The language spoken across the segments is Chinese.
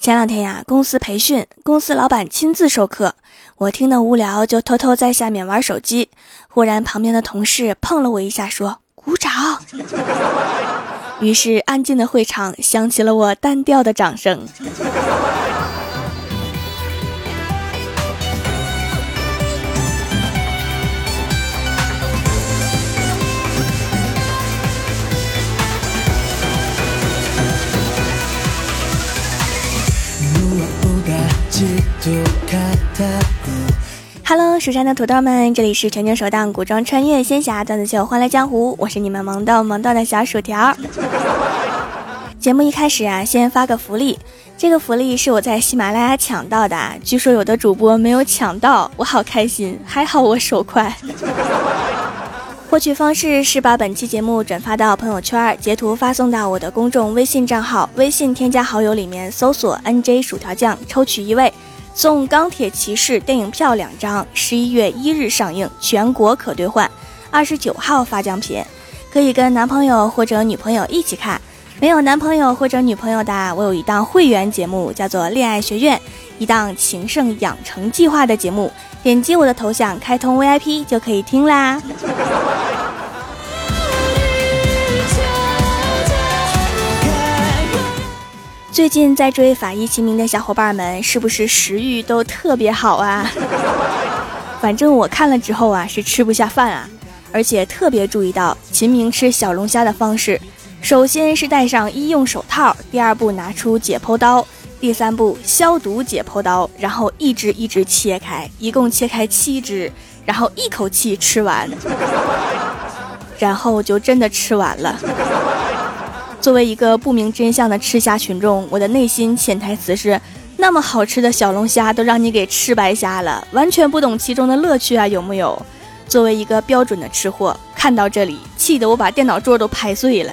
前两天呀，公司培训，公司老板亲自授课，我听得无聊，就偷偷在下面玩手机。忽然，旁边的同事碰了我一下，说：“鼓掌。”于是，安静的会场响起了我单调的掌声。Hello，蜀山的土豆们，这里是全球首档古装穿越仙侠段子秀《欢乐江湖》，我是你们萌豆萌豆的小薯条。节目一开始啊，先发个福利，这个福利是我在喜马拉雅抢到的，据说有的主播没有抢到，我好开心，还好我手快。获取方式是把本期节目转发到朋友圈，截图发送到我的公众微信账号，微信添加好友里面搜索 “nj 薯条酱”，抽取一位。送《钢铁骑士》电影票两张，十一月一日上映，全国可兑换。二十九号发奖品，可以跟男朋友或者女朋友一起看。没有男朋友或者女朋友的，我有一档会员节目，叫做《恋爱学院》，一档情圣养成计划的节目。点击我的头像开通 VIP 就可以听啦。最近在追《法医秦明》的小伙伴们，是不是食欲都特别好啊？反正我看了之后啊，是吃不下饭啊，而且特别注意到秦明吃小龙虾的方式：首先是戴上医用手套，第二步拿出解剖刀，第三步消毒解剖刀，然后一只一只切开，一共切开七只，然后一口气吃完，然后就真的吃完了。作为一个不明真相的吃虾群众，我的内心潜台词是：那么好吃的小龙虾都让你给吃白瞎了，完全不懂其中的乐趣啊，有木有？作为一个标准的吃货，看到这里，气得我把电脑桌都拍碎了。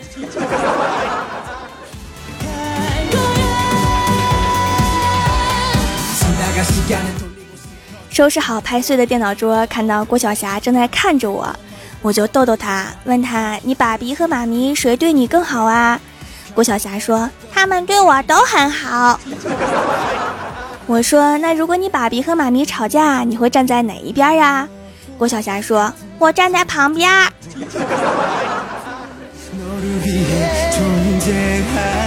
收拾好拍碎的电脑桌，看到郭晓霞正在看着我。我就逗逗他，问他：“你爸比和妈咪谁对你更好啊？”郭晓霞说：“他们对我都很好。” 我说：“那如果你爸比和妈咪吵架，你会站在哪一边呀？”郭晓霞说：“我站在旁边。”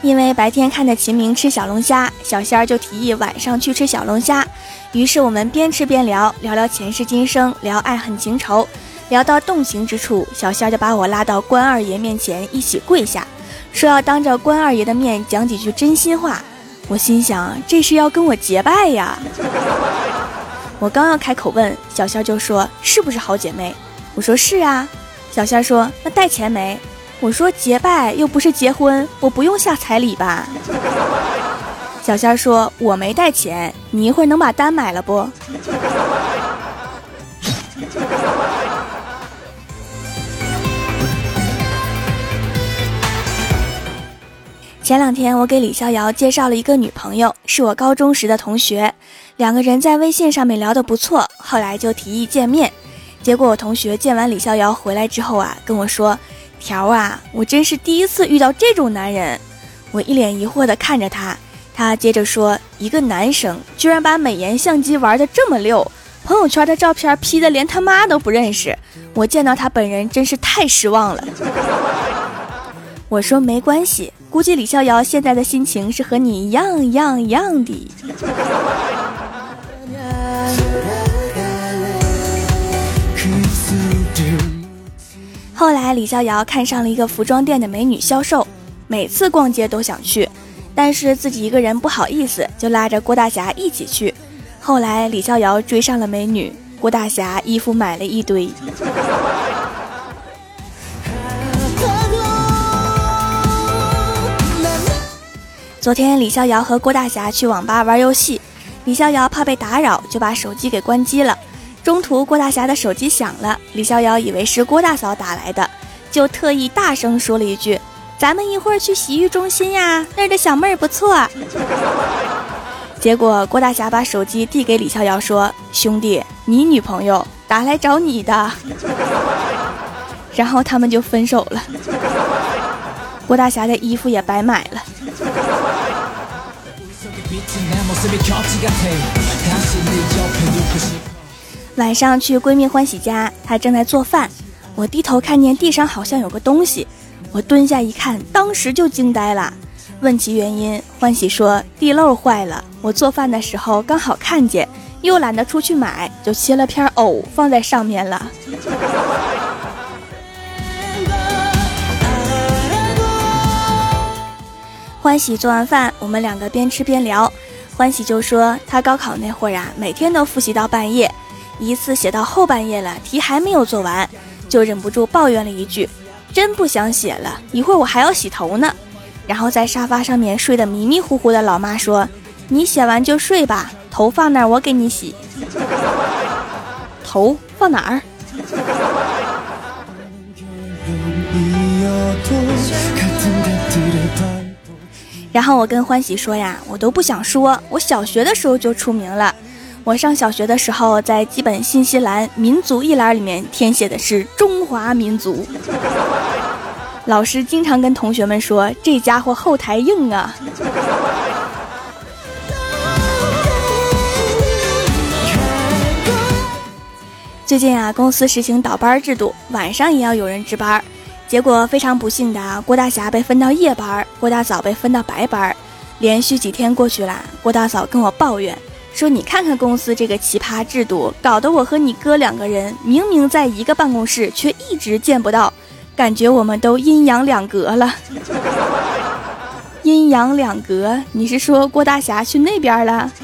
因为白天看着秦明吃小龙虾，小仙儿就提议晚上去吃小龙虾。于是我们边吃边聊，聊聊前世今生，聊爱恨情仇，聊到动情之处，小仙儿就把我拉到关二爷面前，一起跪下，说要当着关二爷的面讲几句真心话。我心想，这是要跟我结拜呀！我刚要开口问，小仙儿就说：“是不是好姐妹？”我说：“是啊。”小仙儿说：“那带钱没？”我说结拜又不是结婚，我不用下彩礼吧？小仙儿说：“我没带钱，你一会儿能把单买了不？” 前两天我给李逍遥介绍了一个女朋友，是我高中时的同学，两个人在微信上面聊得不错，后来就提议见面。结果我同学见完李逍遥回来之后啊，跟我说。条啊，我真是第一次遇到这种男人。我一脸疑惑地看着他，他接着说：“一个男生居然把美颜相机玩得这么溜，朋友圈的照片 P 的连他妈都不认识。我见到他本人真是太失望了。” 我说：“没关系，估计李逍遥现在的心情是和你一样一样一样的。”后来，李逍遥看上了一个服装店的美女销售，每次逛街都想去，但是自己一个人不好意思，就拉着郭大侠一起去。后来，李逍遥追上了美女，郭大侠衣服买了一堆。昨天，李逍遥和郭大侠去网吧玩游戏，李逍遥怕被打扰，就把手机给关机了。中途，郭大侠的手机响了，李逍遥以为是郭大嫂打来的，就特意大声说了一句：“咱们一会儿去洗浴中心呀，那儿的小妹儿不错。”结果郭大侠把手机递给李逍遥说：“兄弟，你女朋友打来找你的。”然后他们就分手了。郭大侠的衣服也白买了。晚上去闺蜜欢喜家，她正在做饭，我低头看见地上好像有个东西，我蹲下一看，当时就惊呆了。问其原因，欢喜说地漏坏了，我做饭的时候刚好看见，又懒得出去买，就切了片藕放在上面了。欢喜做完饭，我们两个边吃边聊。欢喜就说他高考那会儿啊，每天都复习到半夜，一次写到后半夜了，题还没有做完，就忍不住抱怨了一句：“真不想写了，一会儿我还要洗头呢。”然后在沙发上面睡得迷迷糊糊的老妈说：“你写完就睡吧，头放那儿我给你洗。”头放哪儿？然后我跟欢喜说呀，我都不想说，我小学的时候就出名了。我上小学的时候，在基本信息栏民族一栏里面填写的是中华民族。老师经常跟同学们说，这家伙后台硬啊。最近啊，公司实行倒班制度，晚上也要有人值班。结果非常不幸的，郭大侠被分到夜班，郭大嫂被分到白班。连续几天过去了，郭大嫂跟我抱怨说：“你看看公司这个奇葩制度，搞得我和你哥两个人明明在一个办公室，却一直见不到，感觉我们都阴阳两隔了。”阴阳两隔，你是说郭大侠去那边了？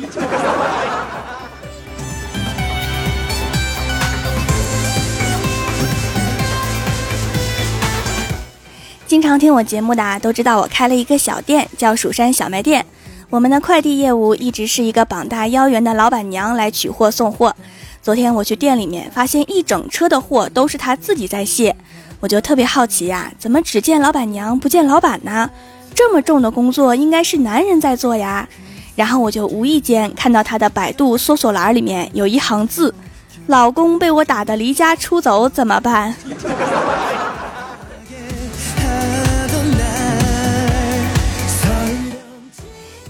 经常听我节目的都知道，我开了一个小店，叫蜀山小卖店。我们的快递业务一直是一个膀大腰圆的老板娘来取货送货。昨天我去店里面，发现一整车的货都是她自己在卸，我就特别好奇呀，怎么只见老板娘不见老板呢？这么重的工作应该是男人在做呀。然后我就无意间看到她的百度搜索栏里面有一行字：老公被我打得离家出走怎么办？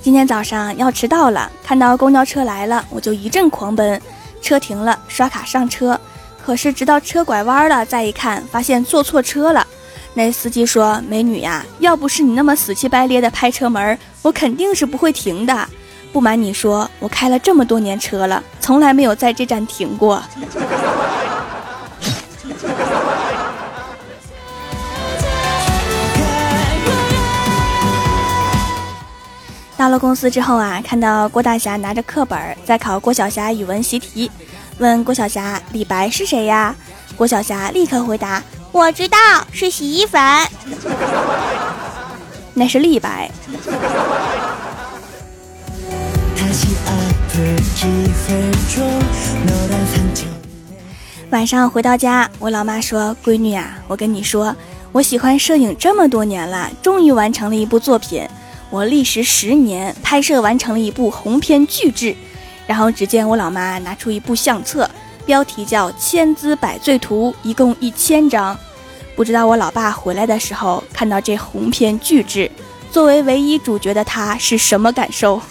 今天早上要迟到了，看到公交车来了，我就一阵狂奔。车停了，刷卡上车，可是直到车拐弯了，再一看，发现坐错车了。那司机说：“美女呀，要不是你那么死乞白咧的拍车门，我肯定是不会停的。不瞒你说，我开了这么多年车了，从来没有在这站停过。”到了公司之后啊，看到郭大侠拿着课本在考郭晓霞语文习题，问郭晓霞：“李白是谁呀？”郭晓霞立刻回答：“我知道，是洗衣粉。那是立白。”晚上回到家，我老妈说：“闺女啊，我跟你说，我喜欢摄影这么多年了，终于完成了一部作品。”我历时十年拍摄完成了一部鸿篇巨制，然后只见我老妈拿出一部相册，标题叫《千姿百岁图》，一共一千张。不知道我老爸回来的时候看到这鸿篇巨制，作为唯一主角的他是什么感受？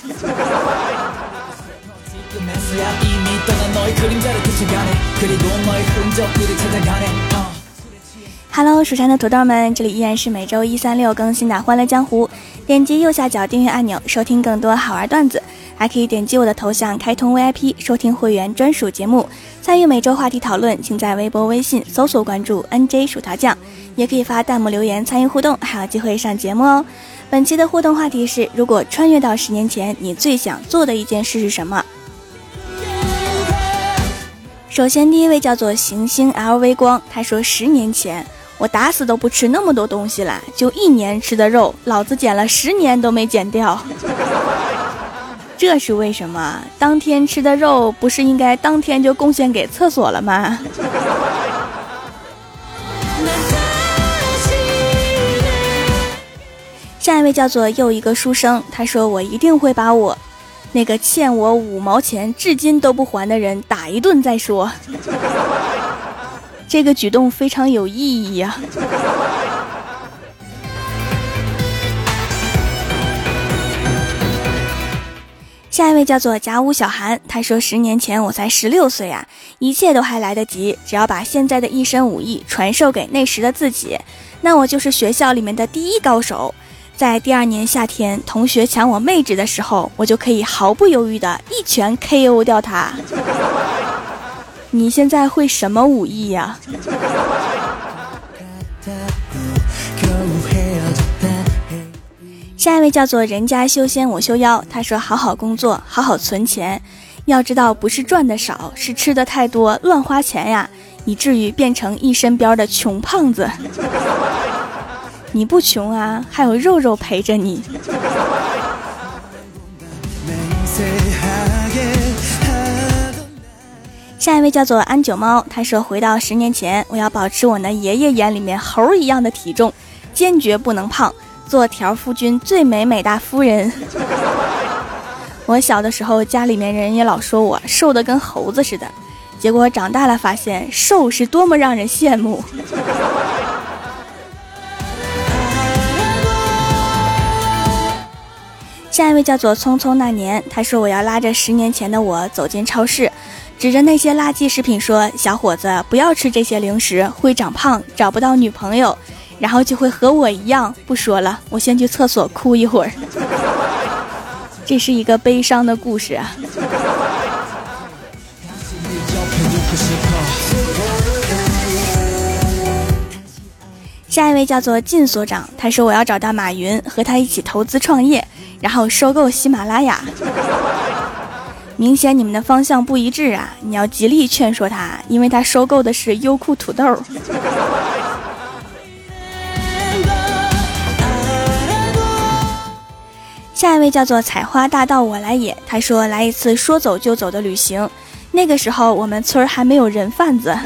Hello，蜀山的土豆们，这里依然是每周一、三、六更新的《欢乐江湖》。点击右下角订阅按钮，收听更多好玩段子，还可以点击我的头像开通 VIP，收听会员专属节目，参与每周话题讨论。请在微博、微信搜索关注 NJ 薯条酱，也可以发弹幕留言参与互动，还有机会上节目哦。本期的互动话题是：如果穿越到十年前，你最想做的一件事是什么？首先，第一位叫做行星 LV 光，他说十年前。我打死都不吃那么多东西了，就一年吃的肉，老子减了十年都没减掉。这是为什么？当天吃的肉不是应该当天就贡献给厕所了吗？下一位叫做又一个书生，他说我一定会把我那个欠我五毛钱至今都不还的人打一顿再说。这个举动非常有意义呀下一位叫做甲午小寒他说十年前我才十六岁啊一切都还来得及只要把现在的一身武艺传授给那时的自己。那我就是学校里面的第一高手。在第二年夏天同学抢我妹纸的时候我就可以毫不犹豫的一拳 ko 掉他你现在会什么武艺呀？下一位叫做人家修仙我修妖，他说好好工作，好好存钱，要知道不是赚的少，是吃的太多，乱花钱呀，以至于变成一身膘的穷胖子。你不穷啊，还有肉肉陪着你。下一位叫做安九猫，他说回到十年前，我要保持我那爷爷眼里面猴一样的体重，坚决不能胖。做条夫君最美美大夫人。我小的时候，家里面人也老说我瘦的跟猴子似的，结果长大了发现瘦是多么让人羡慕。下一位叫做匆匆那年，他说我要拉着十年前的我走进超市，指着那些垃圾食品说：“小伙子，不要吃这些零食，会长胖，找不到女朋友。”然后就会和我一样，不说了，我先去厕所哭一会儿。这是一个悲伤的故事啊。下一位叫做靳所长，他说我要找到马云，和他一起投资创业，然后收购喜马拉雅。明显你们的方向不一致啊！你要极力劝说他，因为他收购的是优酷土豆。下一位叫做采花大盗我来也，他说来一次说走就走的旅行。那个时候我们村儿还没有人贩子，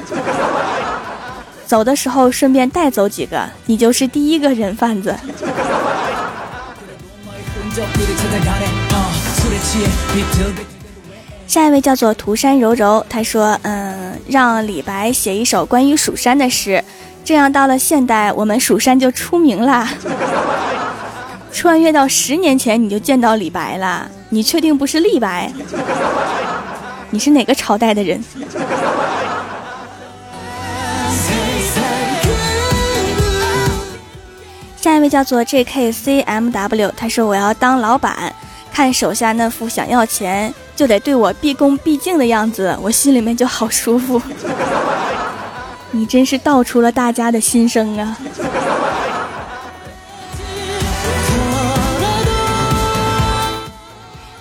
走的时候顺便带走几个，你就是第一个人贩子。下一位叫做涂山柔柔，他说嗯，让李白写一首关于蜀山的诗，这样到了现代我们蜀山就出名啦。穿越到十年前，你就见到李白了？你确定不是李白？你是哪个朝代的人？下一位叫做 JKCMW，他说我要当老板，看手下那副想要钱就得对我毕恭毕敬的样子，我心里面就好舒服。你真是道出了大家的心声啊！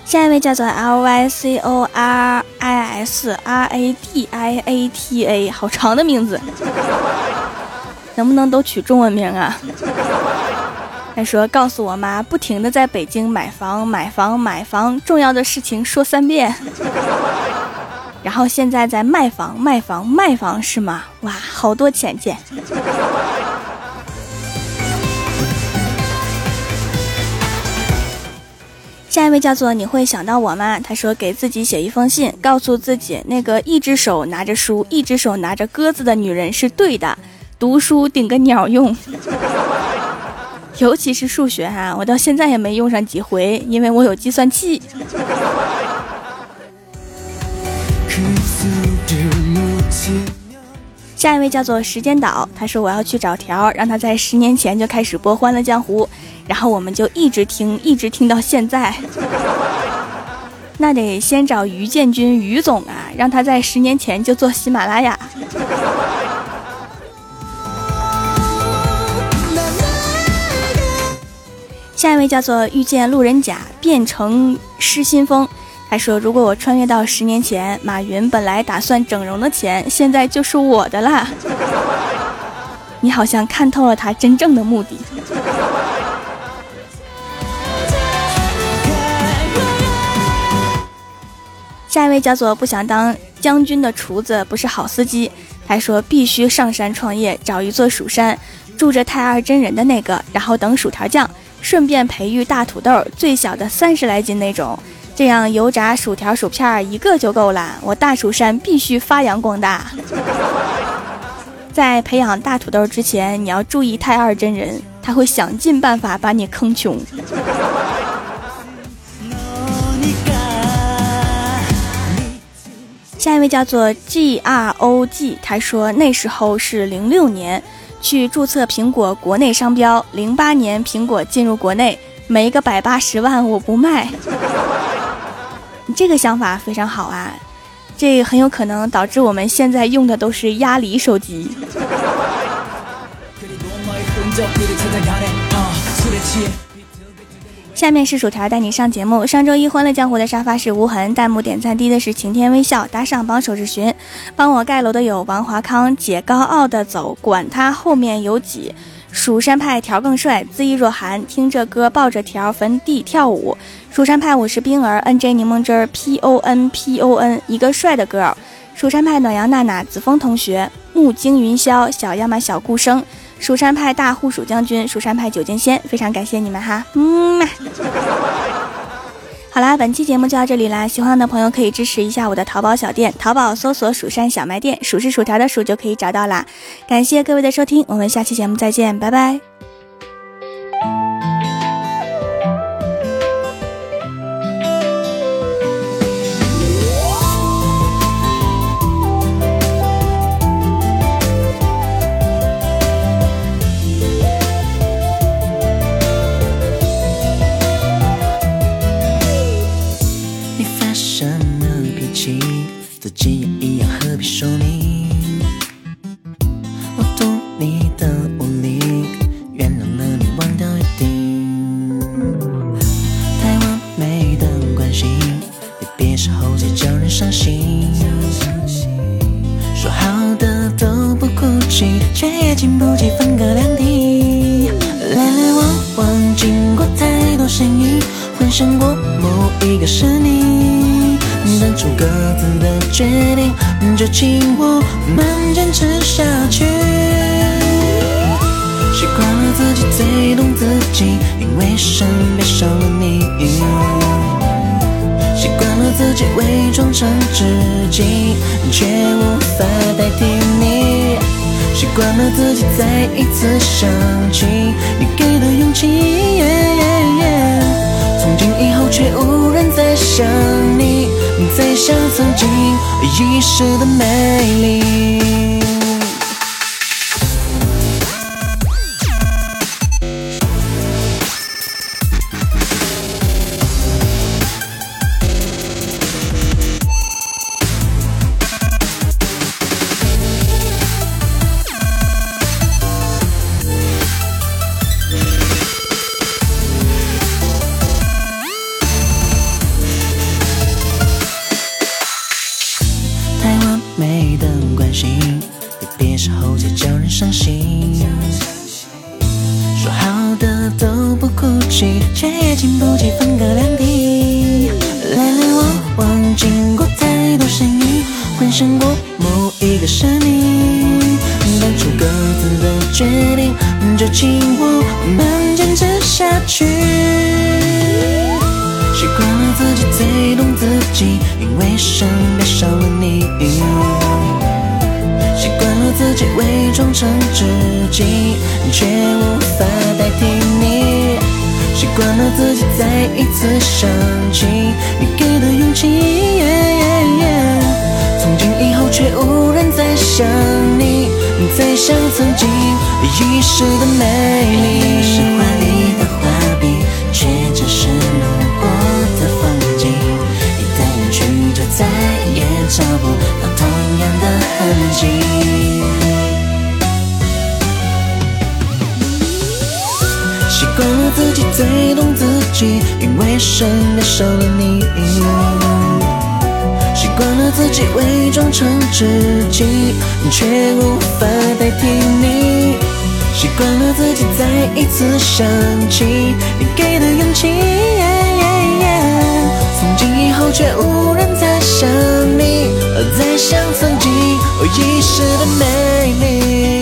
下一位叫做 L Y C O R I S R A D I A T A，好长的名字，能不能都取中文名啊？他说：“告诉我妈，不停的在北京买房、买房、买房，重要的事情说三遍。然后现在在卖房、卖房、卖房，是吗？哇，好多钱钱。”下一位叫做你会想到我吗？他说给自己写一封信，告诉自己那个一只手拿着书，一只手拿着鸽子的女人是对的，读书顶个鸟用。尤其是数学哈，我到现在也没用上几回，因为我有计算器。下一位叫做时间岛，他说我要去找条，让他在十年前就开始播《欢乐江湖》，然后我们就一直听，一直听到现在。那得先找于建军于总啊，让他在十年前就做喜马拉雅。下一位叫做遇见路人甲，变成失心疯。他说：“如果我穿越到十年前，马云本来打算整容的钱，现在就是我的啦。你好像看透了他真正的目的。”下一位叫做不想当将军的厨子不是好司机。他说：“必须上山创业，找一座蜀山，住着太二真人的那个，然后等薯条酱，顺便培育大土豆，最小的三十来斤那种。”这样油炸薯条薯片一个就够了，我大蜀山必须发扬光大。在培养大土豆之前，你要注意太二真人，他会想尽办法把你坑穷。下一位叫做 G R O G，他说那时候是零六年去注册苹果国内商标，零八年苹果进入国内，没个百八十万我不卖。你这个想法非常好啊，这很有可能导致我们现在用的都是鸭梨手机。下面是薯条带你上节目。上周一欢乐江湖的沙发是无痕，弹幕点赞低的是晴天微笑，打赏帮手是寻，帮我盖楼的有王华康，姐高傲的走，管他后面有几，蜀山派条更帅，恣意若寒，听着歌抱着条坟地跳舞。蜀山派我是冰儿，N J 柠檬汁儿，P O N P O N 一个帅的 girl。蜀山派暖阳娜娜，子枫同学，木惊云霄，小亚麻小顾生。蜀山派大护蜀将军，蜀山派九剑仙，非常感谢你们哈，嗯 好啦，本期节目就到这里啦，喜欢的朋友可以支持一下我的淘宝小店，淘宝搜索“蜀山小卖店”，数是薯条的数就可以找到啦。感谢各位的收听，我们下期节目再见，拜拜。息，却也经不起分隔两地。来来往往，经过太多身影，幻想过某一个是你。当初各自的决定，就请我们坚持下去。习惯了自己最懂自己，因为身边少了你。习惯了自己伪装成知己，却无法代替你。习惯了自己再一次想起你给的勇气，从今以后却无人再想你，再想曾经遗失的美丽。后再叫人伤心。说好的都不哭泣，却也经不起分隔两地。来来往往，经过太多身影，幻想过某一个生命。当初各自的决定，就请我们坚持下去。习惯了自己最懂自己，因为身边少了你。自己伪装成知己，却无法代替。你习惯了自己再一次想起你给的勇气。从今以后，却无人再像你，再像曾经。遗失的美丽，是华丽的画笔，却只是路过的风景。一旦远去，就再也找不到同样的痕迹。最懂自己，因为身边少了你。习惯了自己伪装成知己，却无法代替你。习惯了自己再一次想起你给的勇气，从今以后却无人再想你，再想曾经遗失的美丽。